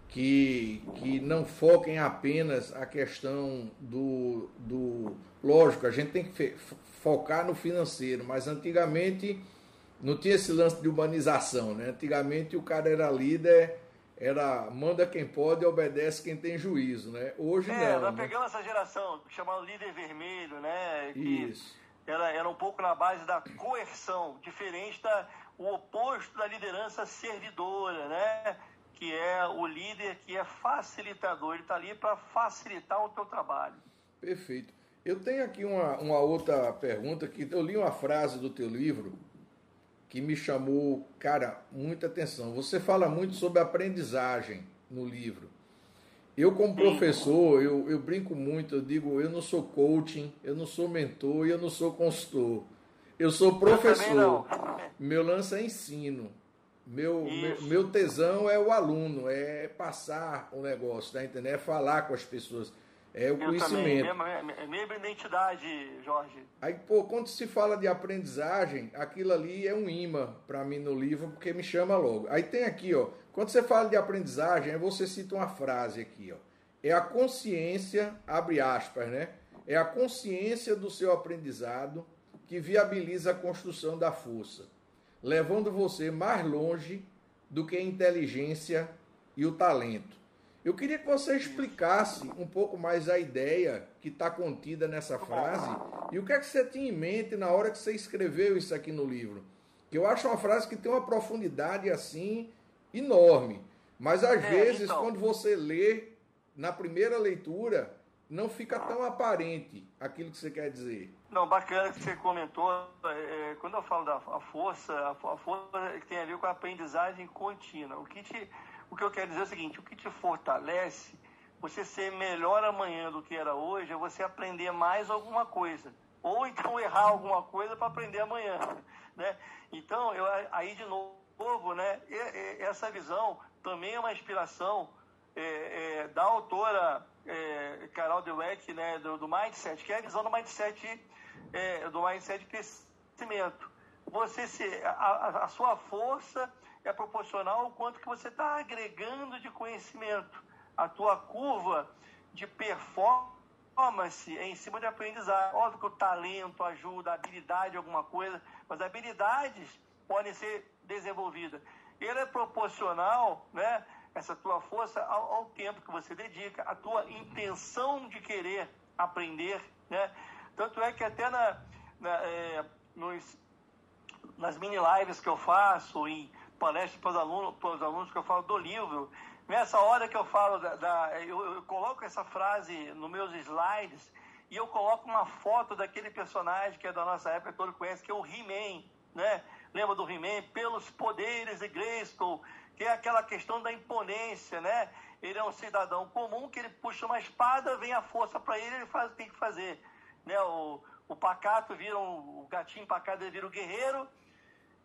que, que não foquem apenas a questão do, do. Lógico, a gente tem que focar no financeiro, mas antigamente não tinha esse lance de urbanização, né? Antigamente o cara era líder, era manda quem pode e obedece quem tem juízo, né? Hoje é, não. Nós né? pegamos essa geração chamada líder vermelho, né? Que Isso. Era, era um pouco na base da coerção, diferente da o oposto da liderança servidora, né? que é o líder que é facilitador, ele está ali para facilitar o teu trabalho. Perfeito. Eu tenho aqui uma, uma outra pergunta que eu li uma frase do teu livro que me chamou, cara, muita atenção. Você fala muito sobre aprendizagem no livro. Eu, como professor, eu, eu brinco muito, eu digo, eu não sou coaching, eu não sou mentor e eu não sou consultor. Eu sou professor. Eu Meu lance é ensino. Meu, meu, meu, tesão é o aluno, é passar o negócio, tá entendendo? É falar com as pessoas, é o Eu conhecimento. Também, é minha identidade, Jorge. Aí, pô, quando se fala de aprendizagem, aquilo ali é um imã para mim no livro, porque me chama logo. Aí tem aqui, ó, quando você fala de aprendizagem, você cita uma frase aqui, ó. É a consciência, abre aspas, né? É a consciência do seu aprendizado que viabiliza a construção da força levando você mais longe do que a inteligência e o talento. Eu queria que você explicasse um pouco mais a ideia que está contida nessa frase e o que é que você tinha em mente na hora que você escreveu isso aqui no livro. Que eu acho uma frase que tem uma profundidade assim enorme. Mas às é, vezes, então... quando você lê na primeira leitura, não fica tão aparente aquilo que você quer dizer. Não, bacana que você comentou. É, é quando eu falo da a força, a, a força tem a ver com a aprendizagem contínua. O que, te, o que eu quero dizer é o seguinte: o que te fortalece, você ser melhor amanhã do que era hoje, é você aprender mais alguma coisa. Ou então errar alguma coisa para aprender amanhã. Né? Então, eu, aí de novo, né, essa visão também é uma inspiração é, é, da autora é, Carol Dweck, né, do, do, mindset, que é a visão do mindset, é, do mindset de crescimento. Você se, a, a sua força é proporcional ao quanto que você está agregando de conhecimento. A tua curva de performance é em cima de aprendizagem. Óbvio que o talento ajuda, a habilidade alguma coisa, mas habilidades podem ser desenvolvidas. Ele é proporcional, né? essa tua força ao, ao, tempo que você dedica, a tua intenção de querer aprender, né? Tanto é que até na, na é, nos, nas mini lives que eu faço, em palestras para os alunos, para os alunos que eu falo do livro, nessa hora que eu falo da, da eu, eu coloco essa frase nos meus slides e eu coloco uma foto daquele personagem que é da nossa época, todo conhece, que é o He-Man, né? Lembra do He-Man? Pelos poderes de Grayskull, que é aquela questão da imponência, né? Ele é um cidadão comum que ele puxa uma espada, vem a força para ele, ele faz o que tem que fazer, né? O, o pacato vira um, o gatinho pacato vira o guerreiro.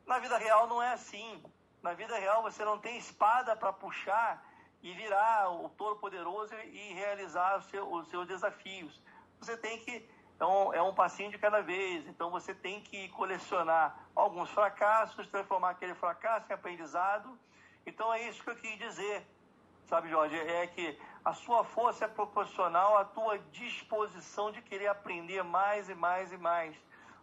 Na vida real não é assim. Na vida real você não tem espada para puxar e virar o touro poderoso e realizar seu, os seus desafios. Você tem que então, é um passinho de cada vez. Então, você tem que colecionar alguns fracassos, transformar aquele fracasso em aprendizado. Então, é isso que eu quis dizer, sabe, Jorge? É que a sua força é proporcional à tua disposição de querer aprender mais e mais e mais.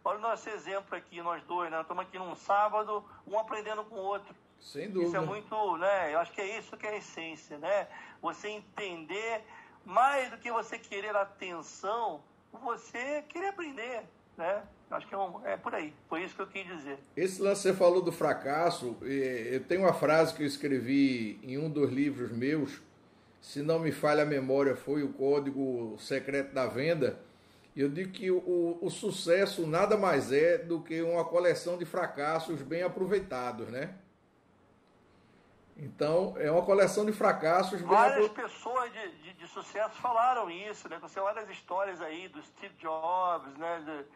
Olha o nosso exemplo aqui, nós dois, né? Estamos aqui num sábado, um aprendendo com o outro. Sem dúvida. Isso é muito, né? Eu acho que é isso que é a essência, né? Você entender mais do que você querer atenção, você querer aprender, né? Acho que é, um, é, por aí. Foi isso que eu quis dizer. Esse lance você falou do fracasso. Eu tenho uma frase que eu escrevi em um dos livros meus. Se não me falha a memória, foi o Código Secreto da Venda. Eu digo que o, o sucesso nada mais é do que uma coleção de fracassos bem aproveitados, né? Então, é uma coleção de fracassos. Várias pessoas de, de, de, sucesso falaram isso, né? Você olha as histórias aí do Steve Jobs, né? De,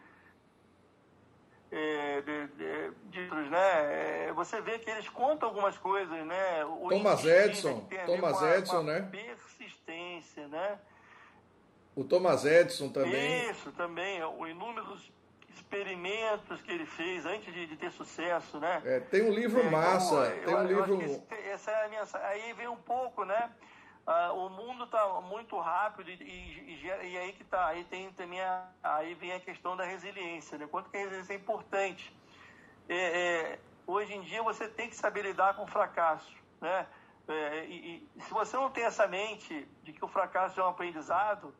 é, de, de, de, né? É, você vê que eles contam algumas coisas, né? O Thomas Edison, Thomas Edison, né? Persistência, né? O Thomas Edison também. Isso, também. O inúmeros experimentos que ele fez antes de, de ter sucesso, né? É, tem um livro é, massa, então, tem eu, um livro... Essa é a. Aí vem um pouco, né? Ah, o mundo está muito rápido e, e, e, aí que tá, aí tem também a, aí vem a questão da resiliência, né? Quanto que a resiliência é importante. É, é, hoje em dia você tem que saber lidar com o fracasso, né? É, e, e, se você não tem essa mente de que o fracasso é um aprendizado,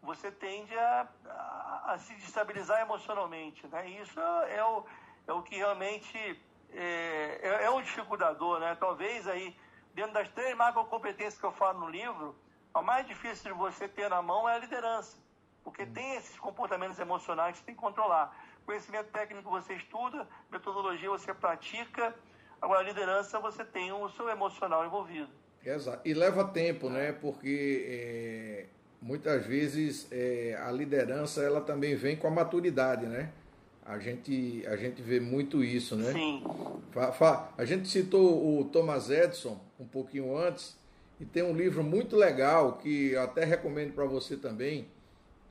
você tende a, a, a se destabilizar emocionalmente. Né? Isso é o, é o que realmente é, é, é um dificultador. Né? Talvez aí, dentro das três macrocompetências que eu falo no livro, a mais difícil de você ter na mão é a liderança. Porque tem esses comportamentos emocionais que você tem que controlar. Conhecimento técnico você estuda, metodologia você pratica, agora a liderança você tem o seu emocional envolvido. Exato. E leva tempo, né? Porque é, muitas vezes é, a liderança ela também vem com a maturidade, né? A gente, a gente vê muito isso, né? Sim. A gente citou o Thomas Edison um pouquinho antes e tem um livro muito legal que eu até recomendo para você também,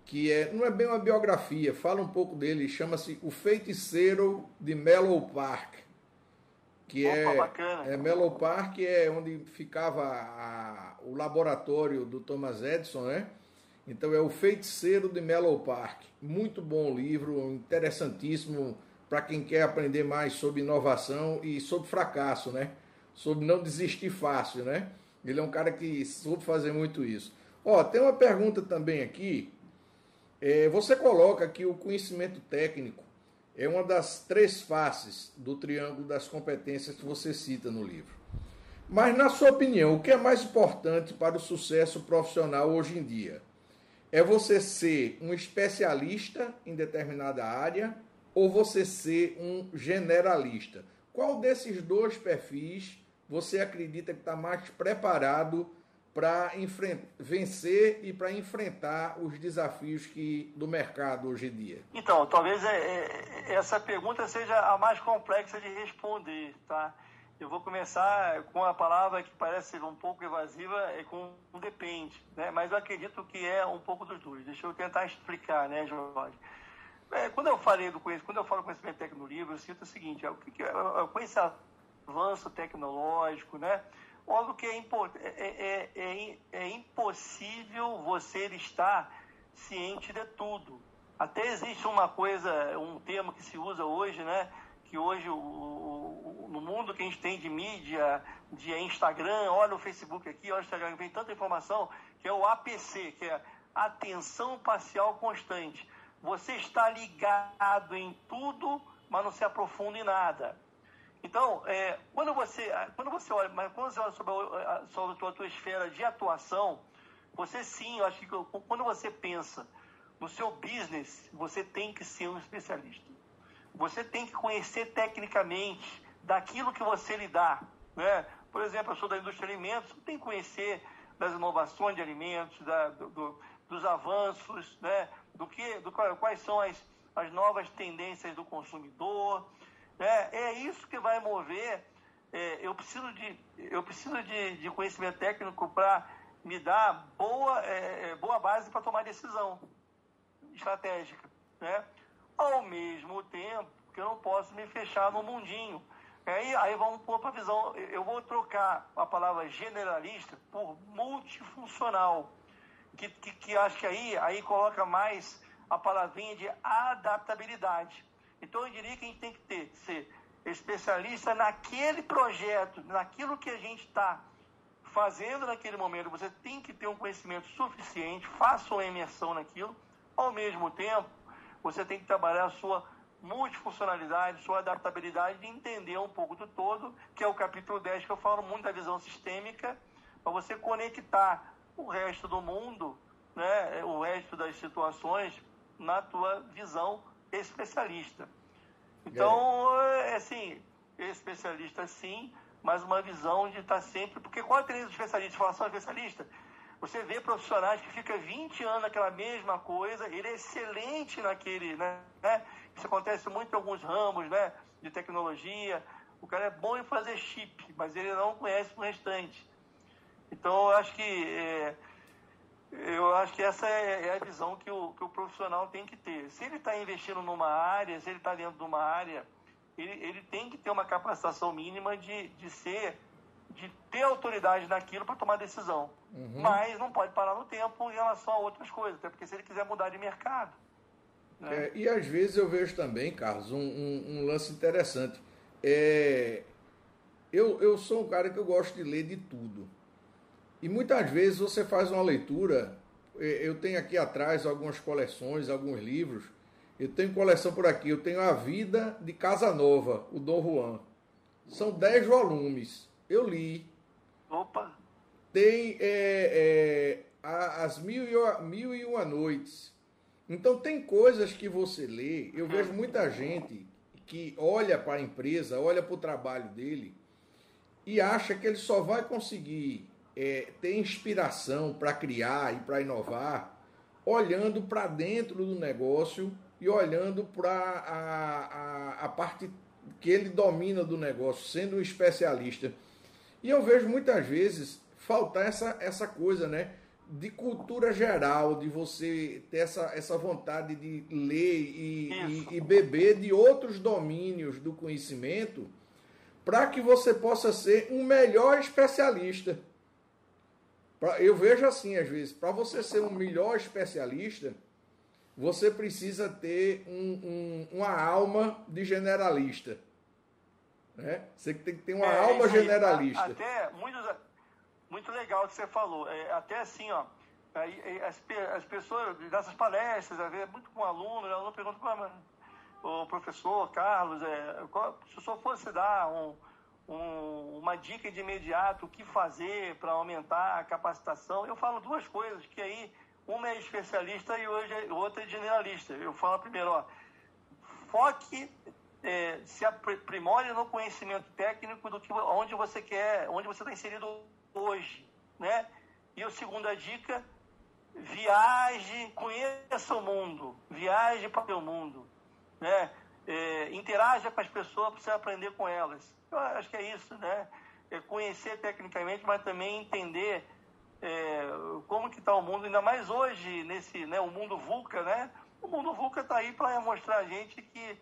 que é não é bem uma biografia, fala um pouco dele, chama-se O Feiticeiro de Mellow Park. Que Opa, é, é Mellow Park é onde ficava a, o laboratório do Thomas Edison, né? Então é o Feiticeiro de Mellow Park. Muito bom livro, interessantíssimo para quem quer aprender mais sobre inovação e sobre fracasso, né? Sobre não desistir fácil, né? Ele é um cara que soube fazer muito isso. Ó, tem uma pergunta também aqui. É, você coloca que o conhecimento técnico é uma das três faces do triângulo das competências que você cita no livro. Mas, na sua opinião, o que é mais importante para o sucesso profissional hoje em dia? É você ser um especialista em determinada área ou você ser um generalista? Qual desses dois perfis você acredita que está mais preparado para vencer e para enfrentar os desafios que do mercado hoje em dia? Então, talvez é, é, essa pergunta seja a mais complexa de responder, tá? Eu vou começar com a palavra que parece um pouco evasiva, é com um depende, né? mas eu acredito que é um pouco dos dois. Deixa eu tentar explicar, né, Jorge? É, quando eu falei do conhecimento, quando eu falo conhecimento técnico no livro, eu sinto o seguinte, é, o que, que é, com esse avanço tecnológico, né? Óbvio que é, é, é, é, impossível você estar ciente de tudo. Até existe uma coisa, um termo que se usa hoje, né? Que hoje, o, no mundo que a gente tem de mídia, de Instagram, olha o Facebook aqui, olha o Instagram, vem tanta informação, que é o APC, que é Atenção Parcial Constante. Você está ligado em tudo, mas não se aprofunda em nada. Então, é, quando, você, quando você olha, mas quando você olha sobre a, sobre a tua, tua esfera de atuação, você sim, eu acho que quando você pensa no seu business, você tem que ser um especialista. Você tem que conhecer tecnicamente daquilo que você lidar. Né? Por exemplo, eu sou da indústria de alimentos, tem que conhecer das inovações de alimentos, da, do, do, dos avanços, né? do que, do, quais são as, as novas tendências do consumidor. Né? É isso que vai mover. É, eu preciso de, eu preciso de, de conhecimento técnico para me dar boa, é, é boa base para tomar decisão estratégica. Né? Ao mesmo tempo que eu não posso me fechar no mundinho. Aí, aí vamos pôr para a visão. Eu vou trocar a palavra generalista por multifuncional, que, que, que acho que aí, aí coloca mais a palavrinha de adaptabilidade. Então eu diria que a gente tem que ter, ser especialista naquele projeto, naquilo que a gente está fazendo naquele momento. Você tem que ter um conhecimento suficiente, faça uma imersão naquilo. Ao mesmo tempo, você tem que trabalhar a sua multifuncionalidade, sua adaptabilidade de entender um pouco do todo, que é o capítulo 10 que eu falo muito da visão sistêmica, para você conectar o resto do mundo, né, o resto das situações na tua visão especialista. Então, é assim, especialista sim, mas uma visão de estar sempre. Porque qual é a tendência do especialista? Falar só especialista? Você vê profissionais que ficam 20 anos naquela mesma coisa, ele é excelente naquele, né? Isso acontece muito em alguns ramos, né? De tecnologia. O cara é bom em fazer chip, mas ele não conhece o restante. Então, eu acho que é, eu acho que essa é, é a visão que o, que o profissional tem que ter. Se ele está investindo numa área, se ele está dentro de uma área, ele, ele tem que ter uma capacitação mínima de, de ser, de ter autoridade naquilo para tomar decisão. Uhum. Mas não pode parar no tempo em relação a outras coisas, até porque se ele quiser mudar de mercado. Né? É, e às vezes eu vejo também, Carlos, um, um, um lance interessante. É, eu, eu sou um cara que eu gosto de ler de tudo. E muitas vezes você faz uma leitura. É, eu tenho aqui atrás algumas coleções, alguns livros. Eu tenho coleção por aqui. Eu tenho A Vida de Casanova, o Dom Juan. São dez volumes. Eu li. Opa! Tem é, é, As Mil e, Mil e Uma Noites. Então tem coisas que você lê. Eu vejo muita gente que olha para a empresa, olha para o trabalho dele e acha que ele só vai conseguir é, ter inspiração para criar e para inovar, olhando para dentro do negócio e olhando para a, a, a parte que ele domina do negócio, sendo um especialista. E eu vejo muitas vezes faltar essa, essa coisa, né? De cultura geral, de você ter essa, essa vontade de ler e, e, e beber de outros domínios do conhecimento para que você possa ser um melhor especialista. Eu vejo assim, às vezes, para você ser um melhor especialista, você precisa ter um, um, uma alma de generalista. Né? Você tem que ter uma é, alma generalista. Até muito, muito legal o que você falou. É, até assim, ó, as, as pessoas dessas palestras, às vezes, muito com aluno, o aluno pergunta, o professor Carlos, é, qual, se o senhor fosse dar um um, uma dica de imediato, o que fazer para aumentar a capacitação. Eu falo duas coisas, que aí uma é especialista e hoje é, outra é generalista. Eu falo primeiro, ó, foque, é, se aprimore no conhecimento técnico do que onde você quer, onde você está inserido hoje, né? E a segunda dica, viaje, conheça o mundo, viaje para o mundo, né? É, interaja com as pessoas para você aprender com elas. Eu acho que é isso, né? É conhecer tecnicamente, mas também entender é, como que está o mundo, ainda mais hoje, nesse, né, o mundo VUCA, né? O mundo VUCA está aí para mostrar a gente que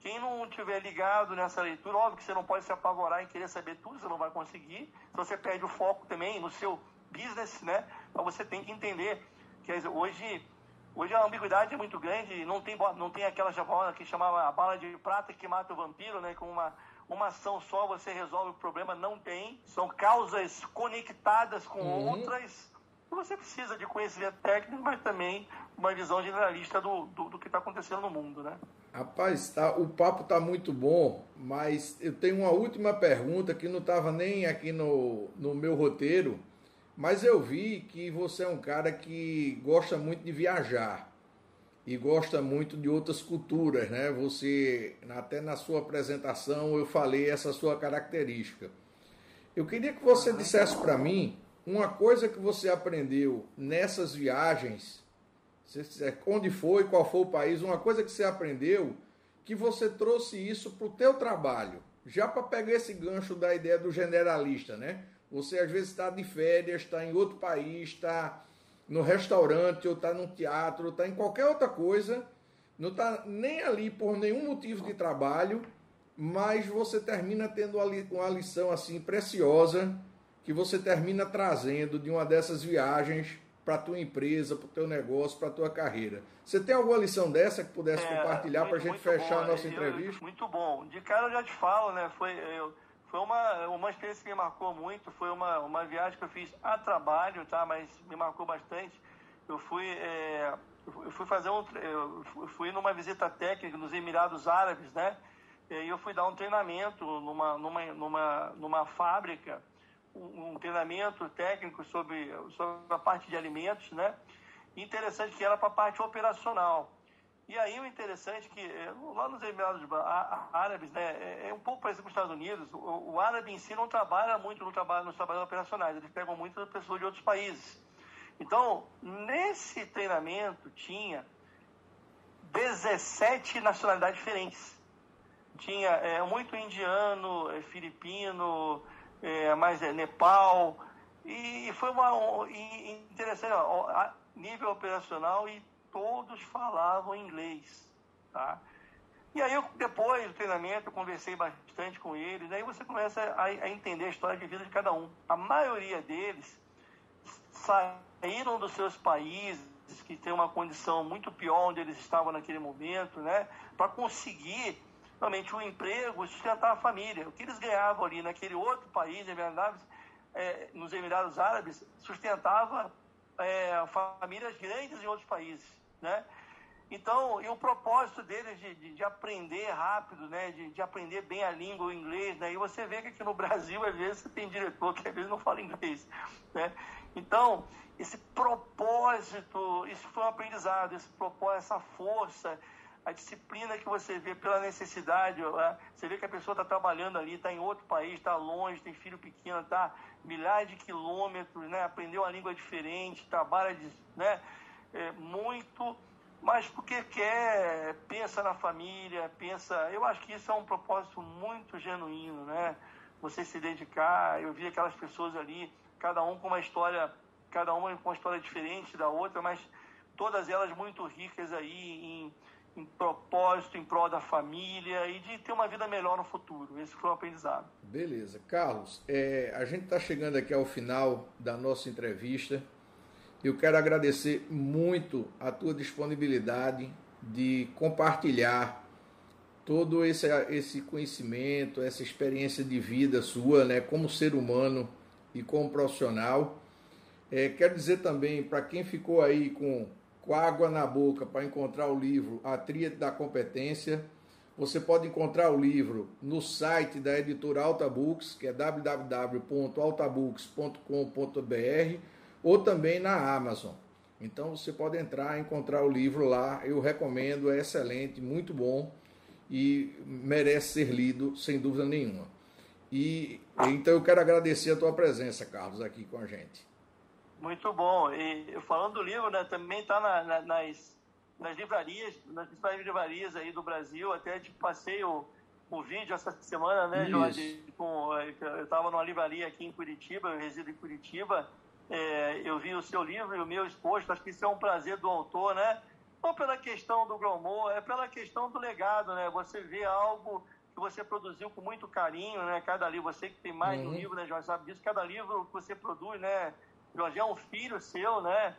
quem não tiver ligado nessa leitura, óbvio que você não pode se apavorar em querer saber tudo, você não vai conseguir. Se você perde o foco também no seu business, né? Mas você tem que entender que hoje, hoje a ambiguidade é muito grande, não tem, não tem aquela bola que chamava a bala de prata que mata o vampiro, né? Com uma uma ação só você resolve o problema, não tem. São causas conectadas com uhum. outras. Você precisa de conhecimento técnico, mas também uma visão generalista do, do, do que está acontecendo no mundo, né? Rapaz, tá, o papo está muito bom, mas eu tenho uma última pergunta que não estava nem aqui no, no meu roteiro, mas eu vi que você é um cara que gosta muito de viajar e gosta muito de outras culturas, né? Você, até na sua apresentação, eu falei essa sua característica. Eu queria que você dissesse para mim uma coisa que você aprendeu nessas viagens, onde foi, qual foi o país, uma coisa que você aprendeu que você trouxe isso para o teu trabalho, já para pegar esse gancho da ideia do generalista, né? Você às vezes está de férias, está em outro país, está no restaurante, ou está num teatro, ou está em qualquer outra coisa, não está nem ali por nenhum motivo de trabalho, mas você termina tendo uma lição assim preciosa que você termina trazendo de uma dessas viagens para a tua empresa, para o teu negócio, para a tua carreira. Você tem alguma lição dessa que pudesse é, compartilhar para a gente fechar bom, a nossa eu, entrevista? Muito bom. De cara eu já te falo, né? Foi, eu, foi uma, uma experiência que me marcou muito. Foi uma, uma viagem que eu fiz a trabalho, tá? Mas me marcou bastante. Eu fui, é, eu fui fazer um, eu fui numa visita técnica nos Emirados Árabes, né? E eu fui dar um treinamento numa, numa, numa, numa fábrica um, treinamento técnico sobre, sobre a parte de alimentos, né? Interessante que era para a parte operacional. E aí o interessante é que eh, lá nos Emirados Árabes, né, é, é um pouco parecido com os Estados Unidos, o, o árabe em si não trabalha muito no trabalho, nos trabalhos operacionais, eles pegam muitas pessoas de outros países. Então, nesse treinamento tinha 17 nacionalidades diferentes. Tinha é, muito indiano, é, filipino, é, mas é Nepal. E, foi uma interessante, ó, a nível operacional e todos falavam inglês, tá? E aí eu, depois do treinamento, eu conversei bastante com eles, aí você começa a, a entender a história de vida de cada um. A maioria deles saíram dos seus países, que tem uma condição muito pior onde eles estavam naquele momento, né? Para conseguir realmente um emprego sustentar a família. O que eles ganhavam ali naquele outro país, é, nos Emirados Árabes, sustentava é, famílias grandes em outros países, né? Então, e o propósito deles de, de, de aprender rápido, né, de, de, aprender bem a língua, o inglês, né, e você vê que aqui no Brasil, às vezes, você tem diretor que às vezes não fala inglês, né? Então, esse propósito, isso foi um aprendizado, esse propósito, essa força, a disciplina que você vê pela necessidade, você vê que a pessoa está trabalhando ali, está em outro país, está longe, tem filho pequeno, está milhares de quilômetros, né? aprendeu uma língua diferente, trabalha de, né? É, muito, mas porque quer, pensa na família, pensa. Eu acho que isso é um propósito muito genuíno, né? Você se dedicar. Eu vi aquelas pessoas ali, cada um com uma história, cada uma com uma história diferente da outra, mas todas elas muito ricas aí em em propósito, em prol da família e de ter uma vida melhor no futuro. Esse foi o aprendizado. Beleza. Carlos, é, a gente está chegando aqui ao final da nossa entrevista. Eu quero agradecer muito a tua disponibilidade de compartilhar todo esse, esse conhecimento, essa experiência de vida sua, né, como ser humano e como profissional. É, quero dizer também para quem ficou aí com com água na boca para encontrar o livro A Tríade da Competência. Você pode encontrar o livro no site da editora Alta Books, que é www.altabooks.com.br, ou também na Amazon. Então você pode entrar e encontrar o livro lá. Eu recomendo, é excelente, muito bom e merece ser lido sem dúvida nenhuma. E então eu quero agradecer a tua presença, Carlos, aqui com a gente. Muito bom. E falando do livro, né, também está na, na, nas, nas livrarias, nas principais livrarias aí do Brasil. Até te passei o, o vídeo essa semana, né, Jorge? Com, eu estava numa livraria aqui em Curitiba, eu resido em Curitiba. É, eu vi o seu livro e o meu exposto. Acho que isso é um prazer do autor, né? Não pela questão do Gromor, é pela questão do legado, né? Você vê algo que você produziu com muito carinho, né? Cada livro, você que tem mais uhum. de um livro, né, Jorge, sabe disso. Cada livro que você produz, né? Jorge é um filho seu, né?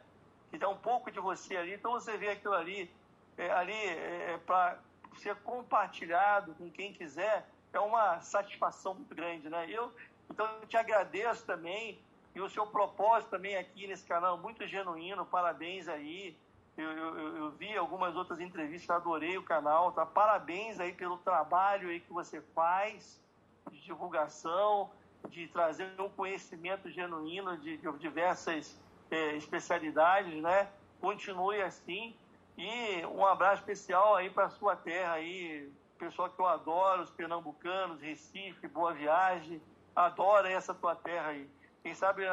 Que dá um pouco de você ali. Então você vê aquilo ali, é, ali é para ser compartilhado com quem quiser, é uma satisfação muito grande, né? Eu, então eu te agradeço também e o seu propósito também aqui nesse canal muito genuíno. Parabéns aí. Eu, eu, eu, vi algumas outras entrevistas, adorei o canal, tá? Parabéns aí pelo trabalho aí que você faz de divulgação de trazer um conhecimento genuíno de, de diversas é, especialidades, né? Continue assim. E um abraço especial aí para sua terra aí, pessoal que eu adoro, os pernambucanos, Recife, Boa Viagem, adora essa tua terra aí. Quem sabe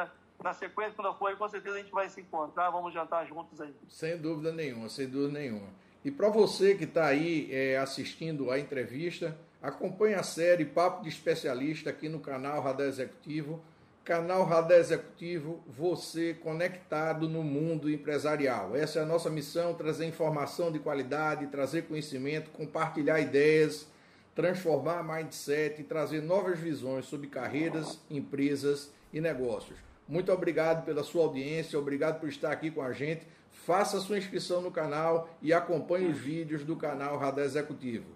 na sequência, quando for, com certeza a gente vai se encontrar, vamos jantar juntos aí. Sem dúvida nenhuma, sem dúvida nenhuma. E para você que está aí é, assistindo a entrevista, acompanhe a série Papo de Especialista aqui no canal Radar Executivo. Canal Radar Executivo, você conectado no mundo empresarial. Essa é a nossa missão: trazer informação de qualidade, trazer conhecimento, compartilhar ideias, transformar mindset e trazer novas visões sobre carreiras, empresas e negócios. Muito obrigado pela sua audiência, obrigado por estar aqui com a gente. Faça sua inscrição no canal e acompanhe os vídeos do canal Radar Executivo.